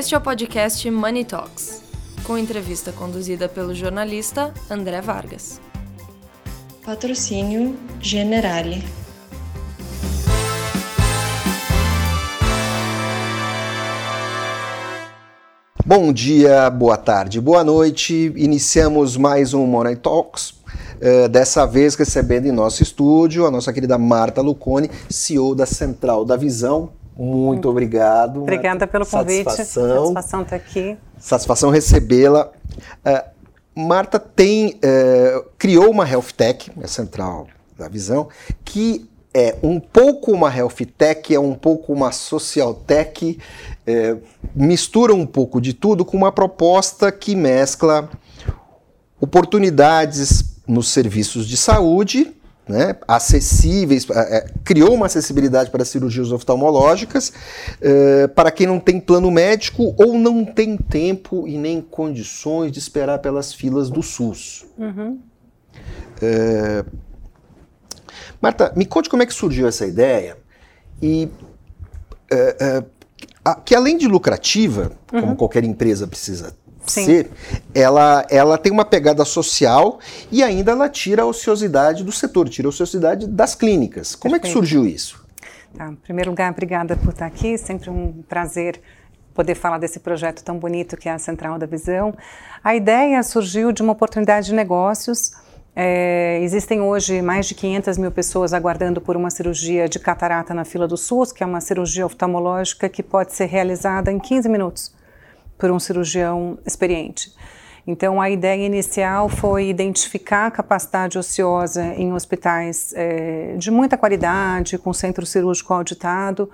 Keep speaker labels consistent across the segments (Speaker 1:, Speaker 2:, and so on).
Speaker 1: Este é o podcast Money Talks, com entrevista conduzida pelo jornalista André Vargas.
Speaker 2: Patrocínio Generale.
Speaker 3: Bom dia, boa tarde, boa noite. Iniciamos mais um Money Talks. Uh, dessa vez recebendo em nosso estúdio a nossa querida Marta Lucone, CEO da Central da Visão. Muito obrigado.
Speaker 4: Obrigada pelo convite.
Speaker 3: Satisfação.
Speaker 4: Satisfação estar aqui.
Speaker 3: Satisfação recebê-la. Uh, Marta tem uh, criou uma health tech, a Central da Visão, que é um pouco uma health tech, é um pouco uma social tech, é, mistura um pouco de tudo com uma proposta que mescla oportunidades nos serviços de saúde, né, acessíveis, é, criou uma acessibilidade para cirurgias oftalmológicas é, para quem não tem plano médico ou não tem tempo e nem condições de esperar pelas filas do SUS. Uhum. É, Marta, me conte como é que surgiu essa ideia e é, é, que além de lucrativa, uhum. como qualquer empresa precisa Sim. ser, ela, ela tem uma pegada social e ainda ela tira a ociosidade do setor, tira a ociosidade das clínicas. Como Perfeito. é que surgiu isso?
Speaker 4: Tá, em primeiro lugar, obrigada por estar aqui, sempre um prazer poder falar desse projeto tão bonito que é a Central da Visão. A ideia surgiu de uma oportunidade de negócios é, existem hoje mais de 500 mil pessoas aguardando por uma cirurgia de catarata na fila do SUS, que é uma cirurgia oftalmológica que pode ser realizada em 15 minutos por um cirurgião experiente. Então, a ideia inicial foi identificar a capacidade ociosa em hospitais é, de muita qualidade, com centro cirúrgico auditado,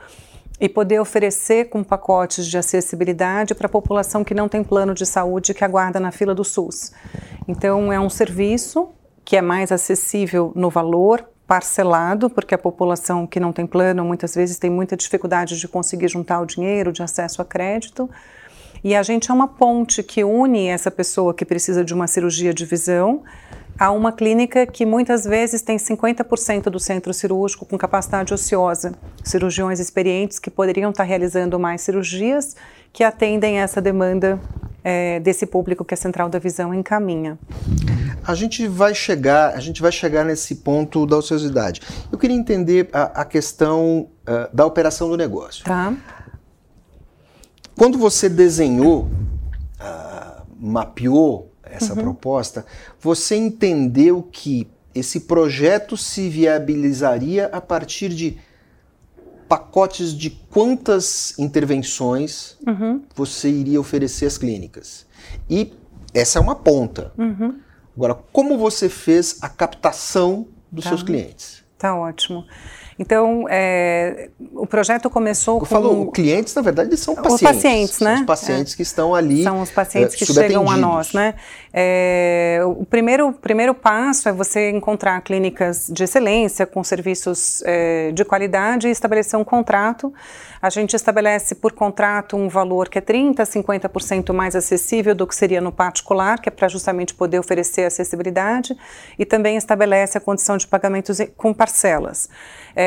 Speaker 4: e poder oferecer com pacotes de acessibilidade para a população que não tem plano de saúde que aguarda na fila do SUS. Então, é um serviço que é mais acessível no valor, parcelado, porque a população que não tem plano muitas vezes tem muita dificuldade de conseguir juntar o dinheiro, de acesso a crédito. E a gente é uma ponte que une essa pessoa que precisa de uma cirurgia de visão a uma clínica que muitas vezes tem 50% do centro cirúrgico com capacidade ociosa, cirurgiões experientes que poderiam estar realizando mais cirurgias que atendem essa demanda é, desse público que a Central da Visão encaminha.
Speaker 3: A gente vai chegar, a gente vai chegar nesse ponto da ociosidade. Eu queria entender a, a questão uh, da operação do negócio.
Speaker 4: Tá.
Speaker 3: Quando você desenhou, uh, mapeou essa uhum. proposta, você entendeu que esse projeto se viabilizaria a partir de pacotes de quantas intervenções uhum. você iria oferecer às clínicas. E essa é uma ponta. Uhum. Agora, como você fez a captação dos tá. seus clientes?
Speaker 4: Tá ótimo. Então, é, o projeto começou
Speaker 3: com... Falo, clientes, na verdade, são pacientes. Os
Speaker 4: pacientes, né?
Speaker 3: São os pacientes é. que estão ali
Speaker 4: São os pacientes é, que chegam a nós, né? É, o primeiro, primeiro passo é você encontrar clínicas de excelência, com serviços é, de qualidade e estabelecer um contrato. A gente estabelece por contrato um valor que é 30%, 50% mais acessível do que seria no particular, que é para justamente poder oferecer acessibilidade, e também estabelece a condição de pagamentos com parcelas. É,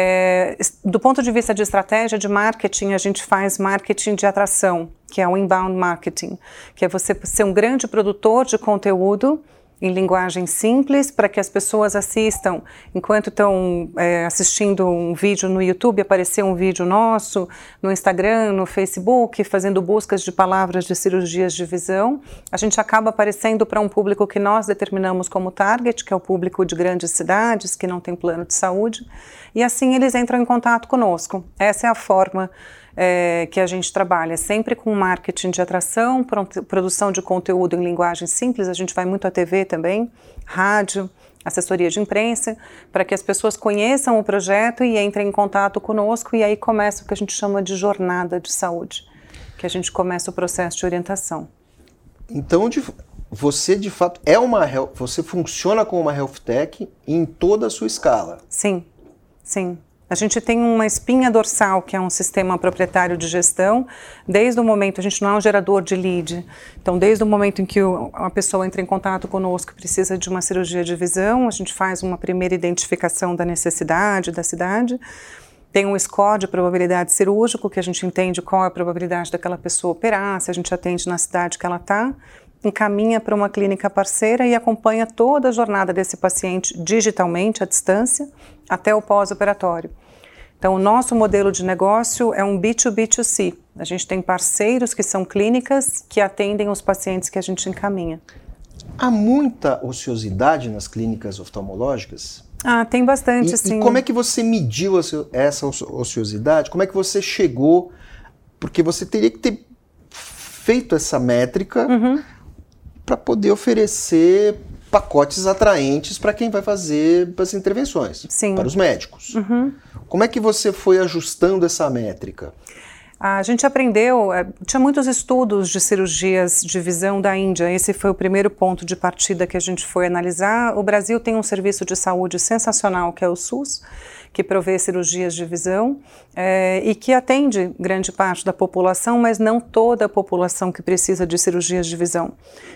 Speaker 4: do ponto de vista de estratégia de marketing, a gente faz marketing de atração, que é o inbound marketing, que é você ser um grande produtor de conteúdo em linguagem simples para que as pessoas assistam enquanto estão é, assistindo um vídeo no YouTube, aparecer um vídeo nosso, no Instagram, no Facebook, fazendo buscas de palavras de cirurgias de visão, a gente acaba aparecendo para um público que nós determinamos como target, que é o público de grandes cidades que não tem plano de saúde, e assim eles entram em contato conosco. Essa é a forma é, que a gente trabalha sempre com marketing de atração, produção de conteúdo em linguagem simples, a gente vai muito à TV também, rádio, assessoria de imprensa, para que as pessoas conheçam o projeto e entrem em contato conosco e aí começa o que a gente chama de jornada de saúde, que a gente começa o processo de orientação.
Speaker 3: Então, de, você de fato é uma você funciona como uma health tech em toda a sua escala.
Speaker 4: Sim, sim. A gente tem uma espinha dorsal, que é um sistema proprietário de gestão, desde o momento, a gente não é um gerador de lead, então desde o momento em que a pessoa entra em contato conosco precisa de uma cirurgia de visão, a gente faz uma primeira identificação da necessidade da cidade, tem um score de probabilidade cirúrgico, que a gente entende qual é a probabilidade daquela pessoa operar, se a gente atende na cidade que ela está, encaminha para uma clínica parceira e acompanha toda a jornada desse paciente digitalmente, à distância, até o pós-operatório. Então, o nosso modelo de negócio é um B2B2C. A gente tem parceiros que são clínicas que atendem os pacientes que a gente encaminha.
Speaker 3: Há muita ociosidade nas clínicas oftalmológicas?
Speaker 4: Ah, tem bastante,
Speaker 3: e,
Speaker 4: sim.
Speaker 3: E como é que você mediu essa ociosidade? Como é que você chegou? Porque você teria que ter feito essa métrica uhum. Para poder oferecer pacotes atraentes para quem vai fazer as intervenções,
Speaker 4: sim.
Speaker 3: para os médicos. Uhum. Como é que você foi ajustando essa métrica?
Speaker 4: A gente aprendeu, é, tinha muitos estudos de cirurgias de visão da Índia, esse foi o primeiro ponto de partida que a gente foi analisar. O Brasil tem um serviço de saúde sensacional, que é o SUS, que provê cirurgias de visão é, e que atende grande parte da população, mas não toda a população que precisa de cirurgias de visão.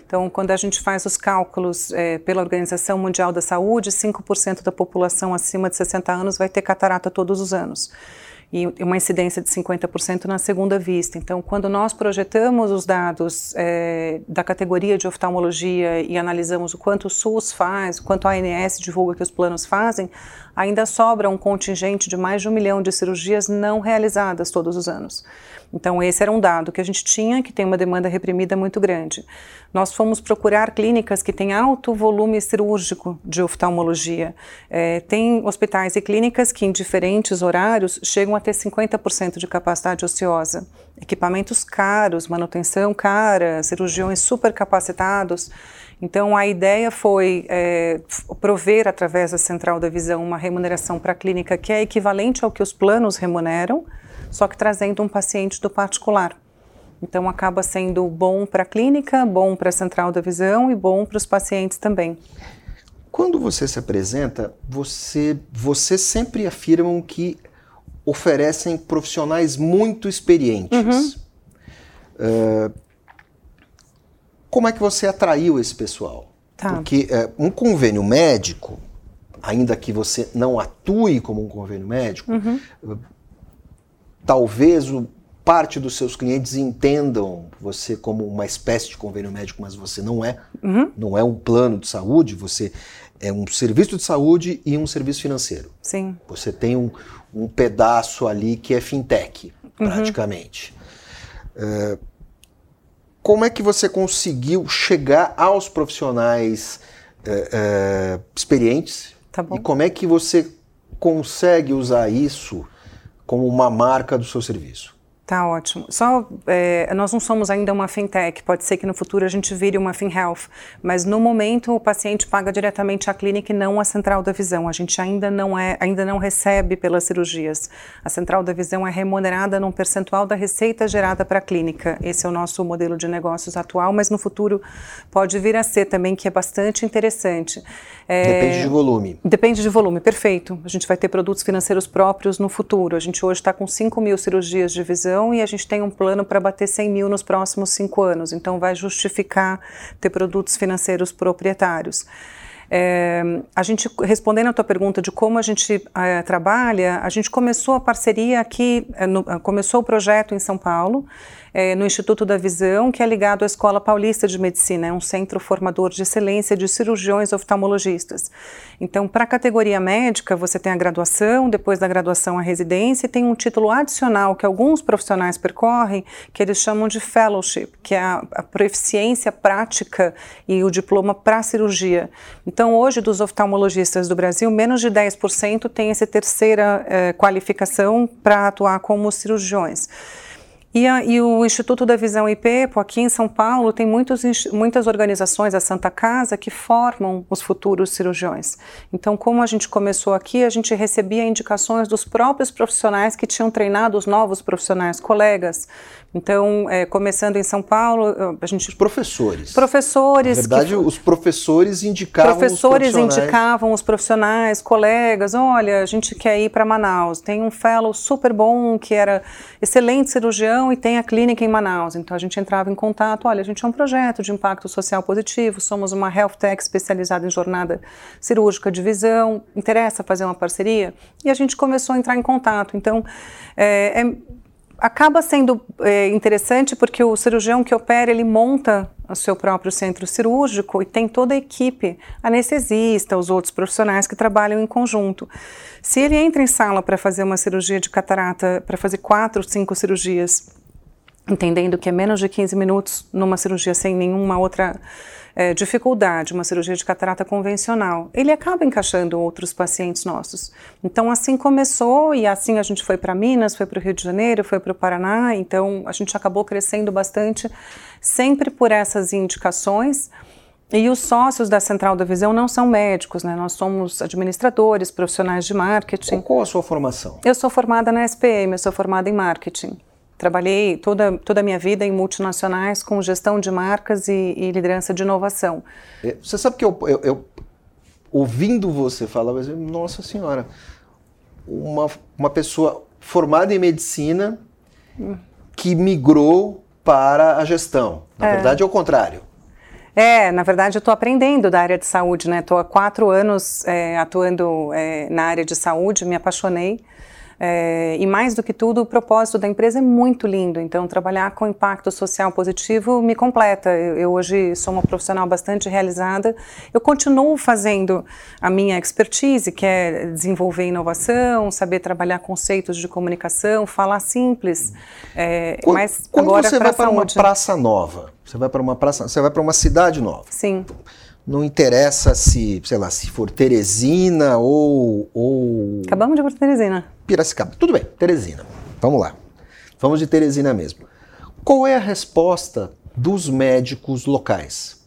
Speaker 4: Então, quando a gente faz os cálculos é, pela Organização Mundial da Saúde, 5% da população acima de 60 anos vai ter catarata todos os anos e uma incidência de 50% na segunda vista. Então, quando nós projetamos os dados é, da categoria de oftalmologia e analisamos o quanto o SUS faz, o quanto a ANS divulga que os planos fazem, ainda sobra um contingente de mais de um milhão de cirurgias não realizadas todos os anos. Então, esse era um dado que a gente tinha, que tem uma demanda reprimida muito grande. Nós fomos procurar clínicas que têm alto volume cirúrgico de oftalmologia. É, tem hospitais e clínicas que, em diferentes horários, chegam a ter 50% de capacidade ociosa. Equipamentos caros, manutenção cara, cirurgiões super capacitados. Então, a ideia foi é, prover, através da Central da Visão, uma remuneração para a clínica que é equivalente ao que os planos remuneram, só que trazendo um paciente do particular. Então acaba sendo bom para a clínica, bom para a central da visão e bom para os pacientes também.
Speaker 3: Quando você se apresenta, você, você sempre afirmam que oferecem profissionais muito experientes. Uhum. Uh, como é que você atraiu esse pessoal? Tá. Porque uh, um convênio médico, ainda que você não atue como um convênio médico, uhum. Talvez o parte dos seus clientes entendam você como uma espécie de convênio médico, mas você não é. Uhum. Não é um plano de saúde, você é um serviço de saúde e um serviço financeiro.
Speaker 4: Sim.
Speaker 3: Você tem um, um pedaço ali que é fintech, uhum. praticamente. Uh, como é que você conseguiu chegar aos profissionais uh, uh, experientes?
Speaker 4: Tá bom.
Speaker 3: E como é que você consegue usar isso como uma marca do seu serviço?
Speaker 4: Tá ótimo. Só é, nós não somos ainda uma fintech. Pode ser que no futuro a gente vire uma FinHealth, mas no momento o paciente paga diretamente à clínica e não à central da visão. A gente ainda não é, ainda não recebe pelas cirurgias. A central da visão é remunerada num percentual da receita gerada para a clínica. Esse é o nosso modelo de negócios atual, mas no futuro pode vir a ser também, que é bastante interessante.
Speaker 3: É, depende de volume.
Speaker 4: Depende de volume, perfeito. A gente vai ter produtos financeiros próprios no futuro. A gente hoje está com 5 mil cirurgias de visão e a gente tem um plano para bater 100 mil nos próximos cinco anos. Então, vai justificar ter produtos financeiros proprietários. É, a gente, respondendo a tua pergunta de como a gente é, trabalha, a gente começou a parceria aqui, é, no, começou o projeto em São Paulo, é, no Instituto da Visão, que é ligado à Escola Paulista de Medicina, é um centro formador de excelência de cirurgiões oftalmologistas. Então, para a categoria médica, você tem a graduação, depois da graduação a residência, e tem um título adicional que alguns profissionais percorrem, que eles chamam de fellowship, que é a, a proficiência prática e o diploma para cirurgia. Então, hoje, dos oftalmologistas do Brasil, menos de 10% tem essa terceira eh, qualificação para atuar como cirurgiões. E, a, e, o Instituto da Visão IPEPO, aqui em São Paulo, tem muitos, muitas organizações, a Santa Casa, que formam os futuros cirurgiões. Então, como a gente começou aqui, a gente recebia indicações dos próprios profissionais que tinham treinado os novos profissionais, colegas. Então, é, começando em São Paulo, a gente...
Speaker 3: Os professores.
Speaker 4: Professores.
Speaker 3: Na verdade, que, os professores indicavam
Speaker 4: professores
Speaker 3: os profissionais.
Speaker 4: indicavam os profissionais, colegas, olha, a gente quer ir para Manaus. Tem um fellow super bom, que era excelente cirurgião, e tem a clínica em Manaus. Então a gente entrava em contato, olha, a gente é um projeto de impacto social positivo, somos uma health tech especializada em jornada cirúrgica de visão, interessa fazer uma parceria? E a gente começou a entrar em contato. Então, é, é acaba sendo é, interessante porque o cirurgião que opera, ele monta o seu próprio centro cirúrgico e tem toda a equipe, anestesista, os outros profissionais que trabalham em conjunto. Se ele entra em sala para fazer uma cirurgia de catarata, para fazer quatro, cinco cirurgias, entendendo que é menos de 15 minutos numa cirurgia sem nenhuma outra é, dificuldade, uma cirurgia de catarata convencional, ele acaba encaixando outros pacientes nossos. Então, assim começou e assim a gente foi para Minas, foi para o Rio de Janeiro, foi para o Paraná, então a gente acabou crescendo bastante, sempre por essas indicações. E os sócios da Central da Visão não são médicos, né? Nós somos administradores, profissionais de marketing.
Speaker 3: Qual a sua formação?
Speaker 4: Eu sou formada na SPM, eu sou formada em marketing. Trabalhei toda, toda a minha vida em multinacionais com gestão de marcas e, e liderança de inovação.
Speaker 3: É, você sabe que eu, eu, eu ouvindo você falar, eu nossa senhora, uma, uma pessoa formada em medicina que migrou para a gestão. Na é. verdade, é o contrário.
Speaker 4: É, na verdade, eu estou aprendendo da área de saúde, né? Estou há quatro anos é, atuando é, na área de saúde, me apaixonei. É, e mais do que tudo, o propósito da empresa é muito lindo. Então, trabalhar com impacto social positivo me completa. Eu, eu, hoje sou uma profissional bastante realizada. Eu continuo fazendo a minha expertise, que é desenvolver inovação, saber trabalhar conceitos de comunicação, falar simples. É,
Speaker 3: quando, mas quando agora você vai para uma praça nova, você vai para uma praça, você vai para uma cidade nova.
Speaker 4: Sim.
Speaker 3: Não interessa se, sei lá, se for Teresina ou, ou...
Speaker 4: Acabamos de ir para Teresina.
Speaker 3: Piracicaba. Tudo bem, Teresina. Vamos lá. Vamos de Teresina mesmo. Qual é a resposta dos médicos locais?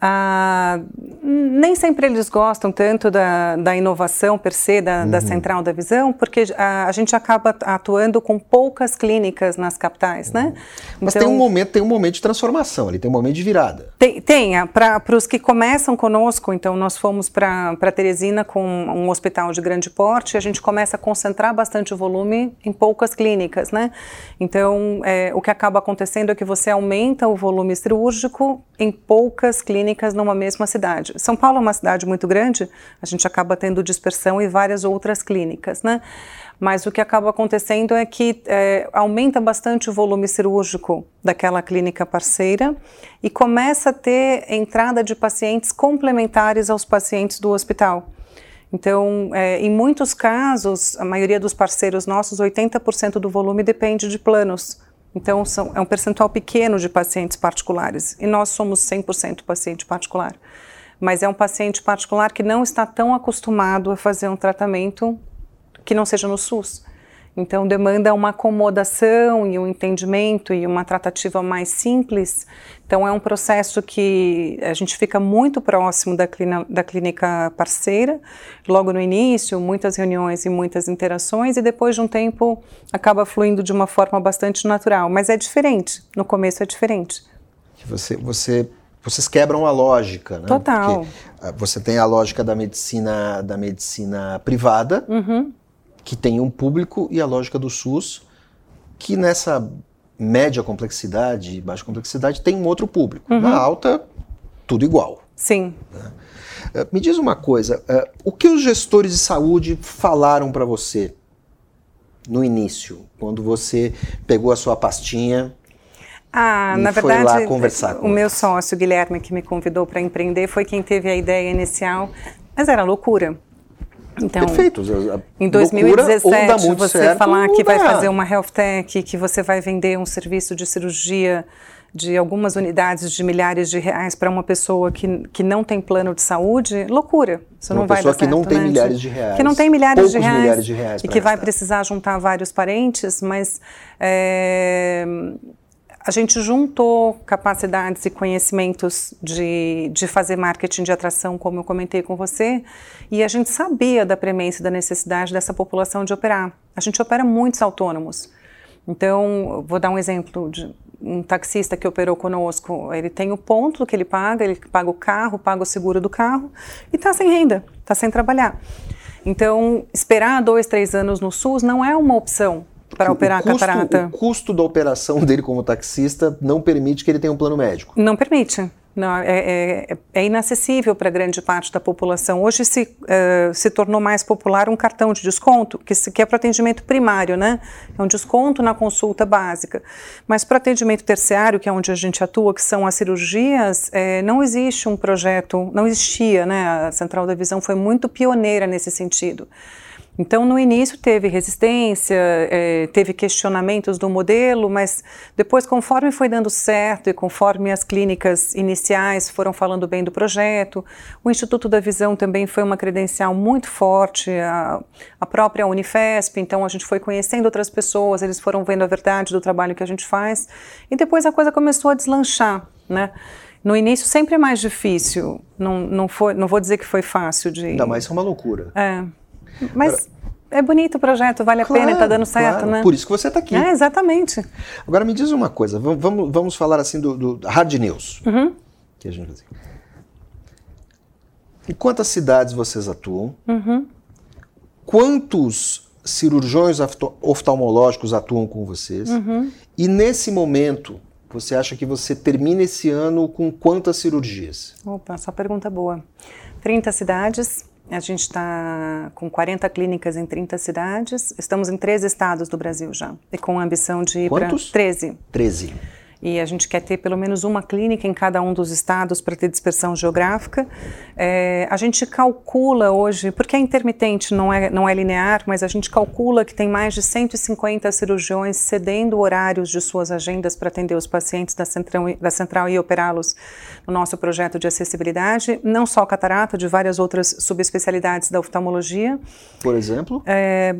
Speaker 4: Ah, nem sempre eles gostam tanto da, da inovação per se, da, uhum. da central da visão, porque a, a, gente acaba atuando com poucas clínicas nas capitais, né?
Speaker 3: Mas então, tem um momento, tem um momento de transformação ali, tem um momento de virada.
Speaker 4: Tem, tem para os que começam conosco, então nós fomos para Teresina com um hospital de grande porte, a gente começa a concentrar bastante o volume em poucas clínicas, né? Então, é, o que acaba acontecendo é que você aumenta o volume cirúrgico em poucas clínicas clínicas numa mesma cidade. São Paulo é uma cidade muito grande, a gente acaba tendo dispersão e várias outras clínicas, né? Mas o que acaba acontecendo é que é, aumenta bastante o volume cirúrgico daquela clínica parceira e começa a ter entrada de pacientes complementares aos pacientes do hospital. Então, é, em muitos casos, a maioria dos parceiros nossos, 80% do volume depende de planos então, são, é um percentual pequeno de pacientes particulares. E nós somos 100% paciente particular. Mas é um paciente particular que não está tão acostumado a fazer um tratamento que não seja no SUS. Então, demanda uma acomodação e um entendimento e uma tratativa mais simples. Então, é um processo que a gente fica muito próximo da, da clínica parceira, logo no início, muitas reuniões e muitas interações, e depois de um tempo acaba fluindo de uma forma bastante natural. Mas é diferente, no começo é diferente.
Speaker 3: Você, você vocês quebram a lógica, né?
Speaker 4: Total.
Speaker 3: Porque ah, você tem a lógica da medicina da medicina privada,
Speaker 4: uhum
Speaker 3: que tem um público e a lógica do SUS, que nessa média complexidade, baixa complexidade, tem um outro público. Uhum. Na alta, tudo igual.
Speaker 4: Sim.
Speaker 3: Eh, me diz uma coisa, uh, o que os gestores de saúde falaram para você no início, quando você pegou a sua pastinha
Speaker 4: ah,
Speaker 3: e
Speaker 4: na
Speaker 3: foi
Speaker 4: verdade,
Speaker 3: lá conversar
Speaker 4: o meu sócio Guilherme que me convidou para empreender foi quem teve a ideia inicial, mas era loucura.
Speaker 3: Então, Perfeito.
Speaker 4: Em 2017, você certo, falar que vai fazer uma health tech, que você vai vender um serviço de cirurgia de algumas unidades de milhares de reais para uma pessoa que, que não tem plano de saúde, loucura. Isso
Speaker 3: uma
Speaker 4: não vai
Speaker 3: dar
Speaker 4: certo,
Speaker 3: que não tem
Speaker 4: né?
Speaker 3: milhares de reais.
Speaker 4: Que não tem milhares, de reais,
Speaker 3: milhares de reais.
Speaker 4: E que vai precisar juntar vários parentes, mas é, a gente juntou capacidades e conhecimentos de, de fazer marketing de atração, como eu comentei com você, e a gente sabia da premência da necessidade dessa população de operar. A gente opera muitos autônomos. Então, vou dar um exemplo de um taxista que operou conosco. Ele tem o ponto que ele paga, ele paga o carro, paga o seguro do carro e está sem renda, está sem trabalhar. Então, esperar dois, três anos no SUS não é uma opção para operar
Speaker 3: custo,
Speaker 4: a catarata.
Speaker 3: O custo da operação dele como taxista não permite que ele tenha um plano médico.
Speaker 4: Não permite. Não, é, é, é, inacessível para grande parte da população. Hoje se, uh, se tornou mais popular um cartão de desconto, que, se, que é para atendimento primário, né? É um desconto na consulta básica. Mas para atendimento terciário, que é onde a gente atua, que são as cirurgias, é, não existe um projeto, não existia, né? A Central da Visão foi muito pioneira nesse sentido. Então, no início teve resistência, é, teve questionamentos do modelo, mas depois, conforme foi dando certo e conforme as clínicas iniciais foram falando bem do projeto, o Instituto da Visão também foi uma credencial muito forte, a, a própria Unifesp, então a gente foi conhecendo outras pessoas, eles foram vendo a verdade do trabalho que a gente faz, e depois a coisa começou a deslanchar, né? No início sempre é mais difícil, não, não, foi, não vou dizer que foi fácil de...
Speaker 3: Ainda mais é uma loucura.
Speaker 4: É. Mas é bonito o projeto, vale claro, a pena, está dando certo,
Speaker 3: claro.
Speaker 4: né?
Speaker 3: Por isso que você está aqui.
Speaker 4: É, exatamente.
Speaker 3: Agora me diz uma coisa, vamos, vamos falar assim do, do hard news.
Speaker 4: Uhum.
Speaker 3: Que a gente assim. Em quantas cidades vocês atuam?
Speaker 4: Uhum.
Speaker 3: Quantos cirurgiões oftalmológicos atuam com vocês?
Speaker 4: Uhum.
Speaker 3: E nesse momento, você acha que você termina esse ano com quantas cirurgias?
Speaker 4: Opa, essa pergunta boa. 30 cidades, a gente está com 40 clínicas em 30 cidades. Estamos em 13 estados do Brasil já. E com a ambição de ir para 13.
Speaker 3: 13
Speaker 4: e a gente quer ter pelo menos uma clínica em cada um dos estados para ter dispersão geográfica. É, a gente calcula hoje, porque é intermitente, não é, não é linear, mas a gente calcula que tem mais de 150 cirurgiões cedendo horários de suas agendas para atender os pacientes da central, da central e operá-los no nosso projeto de acessibilidade, não só catarata, de várias outras subespecialidades da oftalmologia.
Speaker 3: Por exemplo?
Speaker 4: É,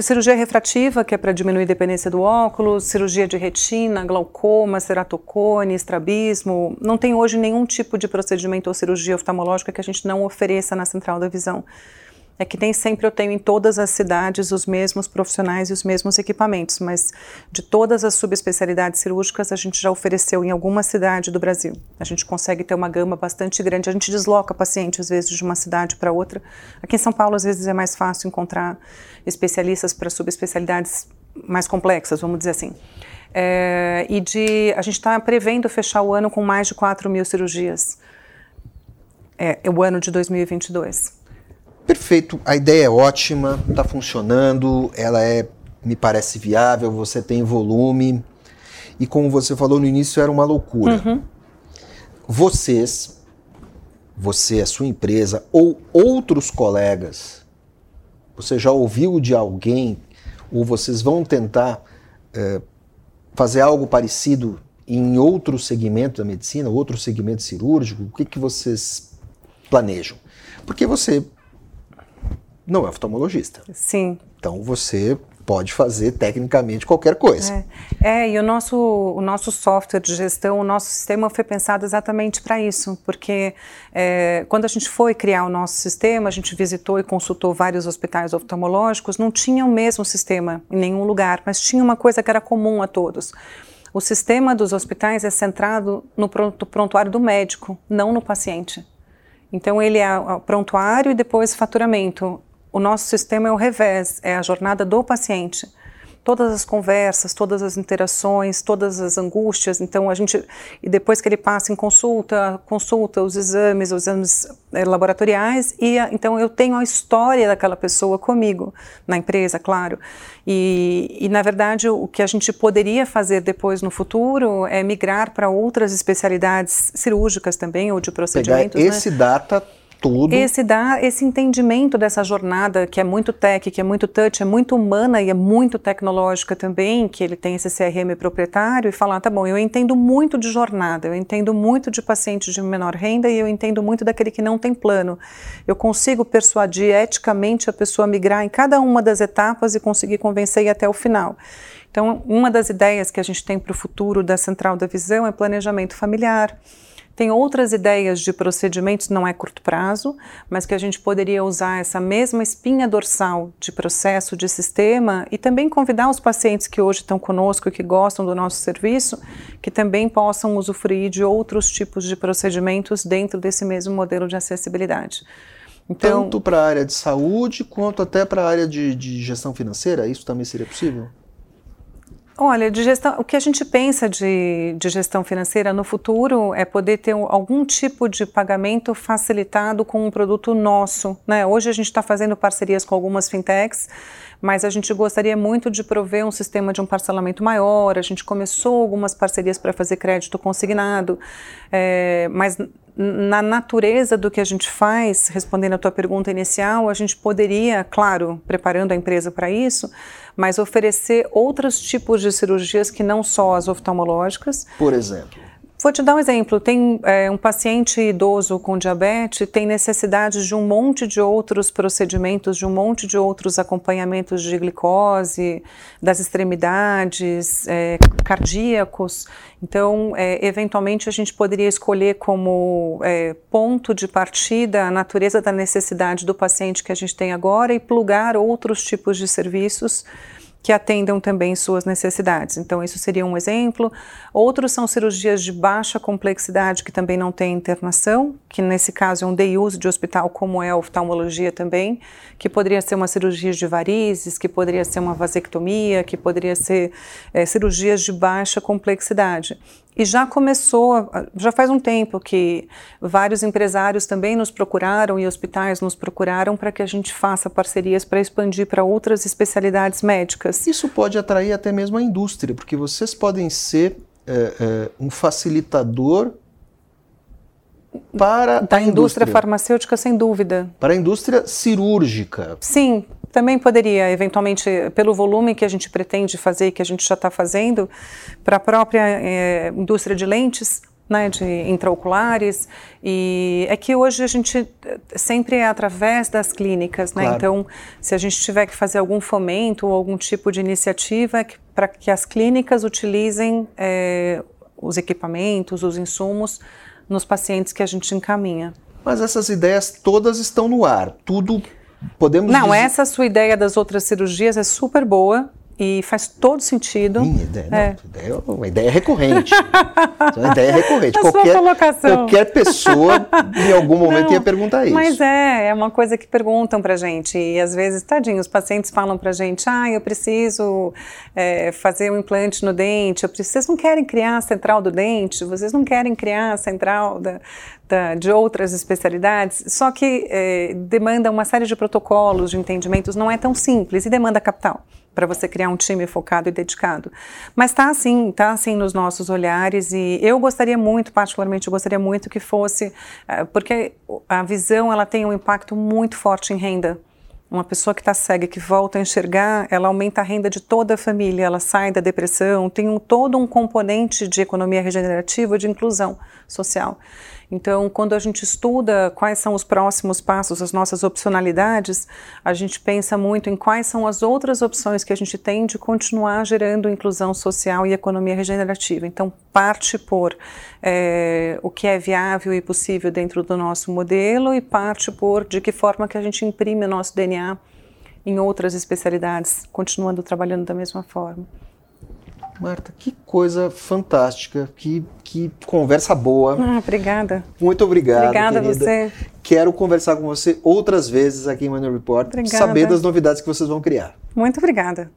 Speaker 4: cirurgia refrativa, que é para diminuir a dependência do óculos, cirurgia de retina, glaucoma, ceratocone, estrabismo. Não tem hoje nenhum tipo de procedimento ou cirurgia oftalmológica que a gente não ofereça na central da visão é que nem sempre eu tenho em todas as cidades os mesmos profissionais e os mesmos equipamentos, mas de todas as subespecialidades cirúrgicas a gente já ofereceu em alguma cidade do Brasil. A gente consegue ter uma gama bastante grande, a gente desloca paciente às vezes de uma cidade para outra. Aqui em São Paulo às vezes é mais fácil encontrar especialistas para subespecialidades mais complexas, vamos dizer assim. É, e de, a gente está prevendo fechar o ano com mais de 4 mil cirurgias. É, é o ano de 2022.
Speaker 3: Perfeito, a ideia é ótima, está funcionando, ela é, me parece viável, você tem volume. E como você falou no início, era uma loucura.
Speaker 4: Uhum.
Speaker 3: Vocês, você, a sua empresa ou outros colegas, você já ouviu de alguém ou vocês vão tentar é, fazer algo parecido em outro segmento da medicina, outro segmento cirúrgico? O que, que vocês planejam? Porque você não é oftalmologista.
Speaker 4: Sim.
Speaker 3: Então você pode fazer tecnicamente qualquer coisa.
Speaker 4: É, é, e o nosso, o nosso software de gestão, o nosso sistema foi pensado exatamente para isso, porque é, quando a gente foi criar o nosso sistema, a gente visitou e consultou vários hospitais oftalmológicos, não tinha o mesmo sistema em nenhum lugar, mas tinha uma coisa que era comum a todos. O sistema dos hospitais é centrado no prontuário do médico, não no paciente. Então ele é o prontuário e depois faturamento o nosso sistema é o revés, é a jornada do paciente. Todas as conversas, todas as interações, todas as angústias. Então, a gente. E depois que ele passa em consulta, consulta os exames, os exames é, laboratoriais, e a, então eu tenho a história daquela pessoa comigo, na empresa, claro. E, e, na verdade, o que a gente poderia fazer depois no futuro é migrar para outras especialidades cirúrgicas também, ou de procedimentos.
Speaker 3: Pegar esse
Speaker 4: né?
Speaker 3: data tudo.
Speaker 4: Esse dá esse entendimento dessa jornada que é muito tech, que é muito touch, é muito humana e é muito tecnológica também, que ele tem esse CRM proprietário e falar, tá bom, eu entendo muito de jornada, eu entendo muito de pacientes de menor renda e eu entendo muito daquele que não tem plano. Eu consigo persuadir eticamente a pessoa a migrar em cada uma das etapas e conseguir convencer e até o final. Então, uma das ideias que a gente tem para o futuro da Central da Visão é planejamento familiar. Tem outras ideias de procedimentos, não é curto prazo, mas que a gente poderia usar essa mesma espinha dorsal de processo, de sistema, e também convidar os pacientes que hoje estão conosco e que gostam do nosso serviço, que também possam usufruir de outros tipos de procedimentos dentro desse mesmo modelo de acessibilidade.
Speaker 3: Então, Tanto para a área de saúde quanto até para a área de, de gestão financeira, isso também seria possível?
Speaker 4: Olha, de gestão, o que a gente pensa de, de, gestão financeira no futuro é poder ter algum tipo de pagamento facilitado com um produto nosso. Né? Hoje a gente está fazendo parcerias com algumas fintechs, mas a gente gostaria muito de prover um sistema de um parcelamento maior. A gente começou algumas parcerias para fazer crédito consignado, é, mas na natureza do que a gente faz, respondendo a tua pergunta inicial, a gente poderia, claro, preparando a empresa para isso, mas oferecer outros tipos de cirurgias que não só as oftalmológicas.
Speaker 3: Por exemplo.
Speaker 4: Vou te dar um exemplo. Tem é, um paciente idoso com diabetes, tem necessidade de um monte de outros procedimentos, de um monte de outros acompanhamentos de glicose, das extremidades, é, cardíacos. Então, é, eventualmente, a gente poderia escolher como é, ponto de partida a natureza da necessidade do paciente que a gente tem agora e plugar outros tipos de serviços que atendam também suas necessidades. Então, isso seria um exemplo. Outros são cirurgias de baixa complexidade que também não têm internação, que nesse caso é um day use de hospital, como é a oftalmologia também, que poderia ser uma cirurgia de varizes, que poderia ser uma vasectomia, que poderia ser é, cirurgias de baixa complexidade. E já começou, já faz um tempo que vários empresários também nos procuraram e hospitais nos procuraram para que a gente faça parcerias para expandir para outras especialidades médicas.
Speaker 3: Isso pode atrair até mesmo a indústria, porque vocês podem ser é, é, um facilitador para
Speaker 4: da
Speaker 3: a indústria.
Speaker 4: indústria farmacêutica, sem dúvida.
Speaker 3: Para a indústria cirúrgica.
Speaker 4: Sim, também poderia, eventualmente, pelo volume que a gente pretende fazer e que a gente já está fazendo, para a própria é, indústria de lentes, né, de intraoculares, e é que hoje a gente sempre é através das clínicas, né? Claro. Então, se a gente tiver que fazer algum fomento ou algum tipo de iniciativa é para que as clínicas utilizem é, os equipamentos, os insumos nos pacientes que a gente encaminha.
Speaker 3: Mas essas ideias todas estão no ar, tudo podemos
Speaker 4: Não, dizer... essa sua ideia das outras cirurgias é super boa e faz todo sentido.
Speaker 3: Minha ideia, é. não, ideia, uma ideia recorrente. uma ideia recorrente. A qualquer, qualquer pessoa, em algum momento, não, ia perguntar isso.
Speaker 4: Mas é, é uma coisa que perguntam pra gente. E às vezes, tadinho, os pacientes falam pra gente: ah, eu preciso é, fazer um implante no dente, eu preciso... vocês não querem criar a central do dente, vocês não querem criar a central da, da, de outras especialidades. Só que é, demanda uma série de protocolos, de entendimentos, não é tão simples e demanda capital para você criar um time focado e dedicado. Mas está assim, está assim nos nossos olhares e eu gostaria muito, particularmente, eu gostaria muito que fosse, uh, porque a visão ela tem um impacto muito forte em renda. Uma pessoa que está cega, que volta a enxergar, ela aumenta a renda de toda a família, ela sai da depressão, tem um, todo um componente de economia regenerativa, de inclusão social. Então, quando a gente estuda quais são os próximos passos, as nossas opcionalidades, a gente pensa muito em quais são as outras opções que a gente tem de continuar gerando inclusão social e economia regenerativa. Então, parte por é, o que é viável e possível dentro do nosso modelo e parte por de que forma que a gente imprime o nosso DNA em outras especialidades, continuando trabalhando da mesma forma.
Speaker 3: Marta, que coisa fantástica, que, que conversa boa.
Speaker 4: Ah, obrigada.
Speaker 3: Muito obrigado.
Speaker 4: Obrigada a você.
Speaker 3: Quero conversar com você outras vezes aqui em Money Report, obrigada. saber das novidades que vocês vão criar.
Speaker 4: Muito obrigada.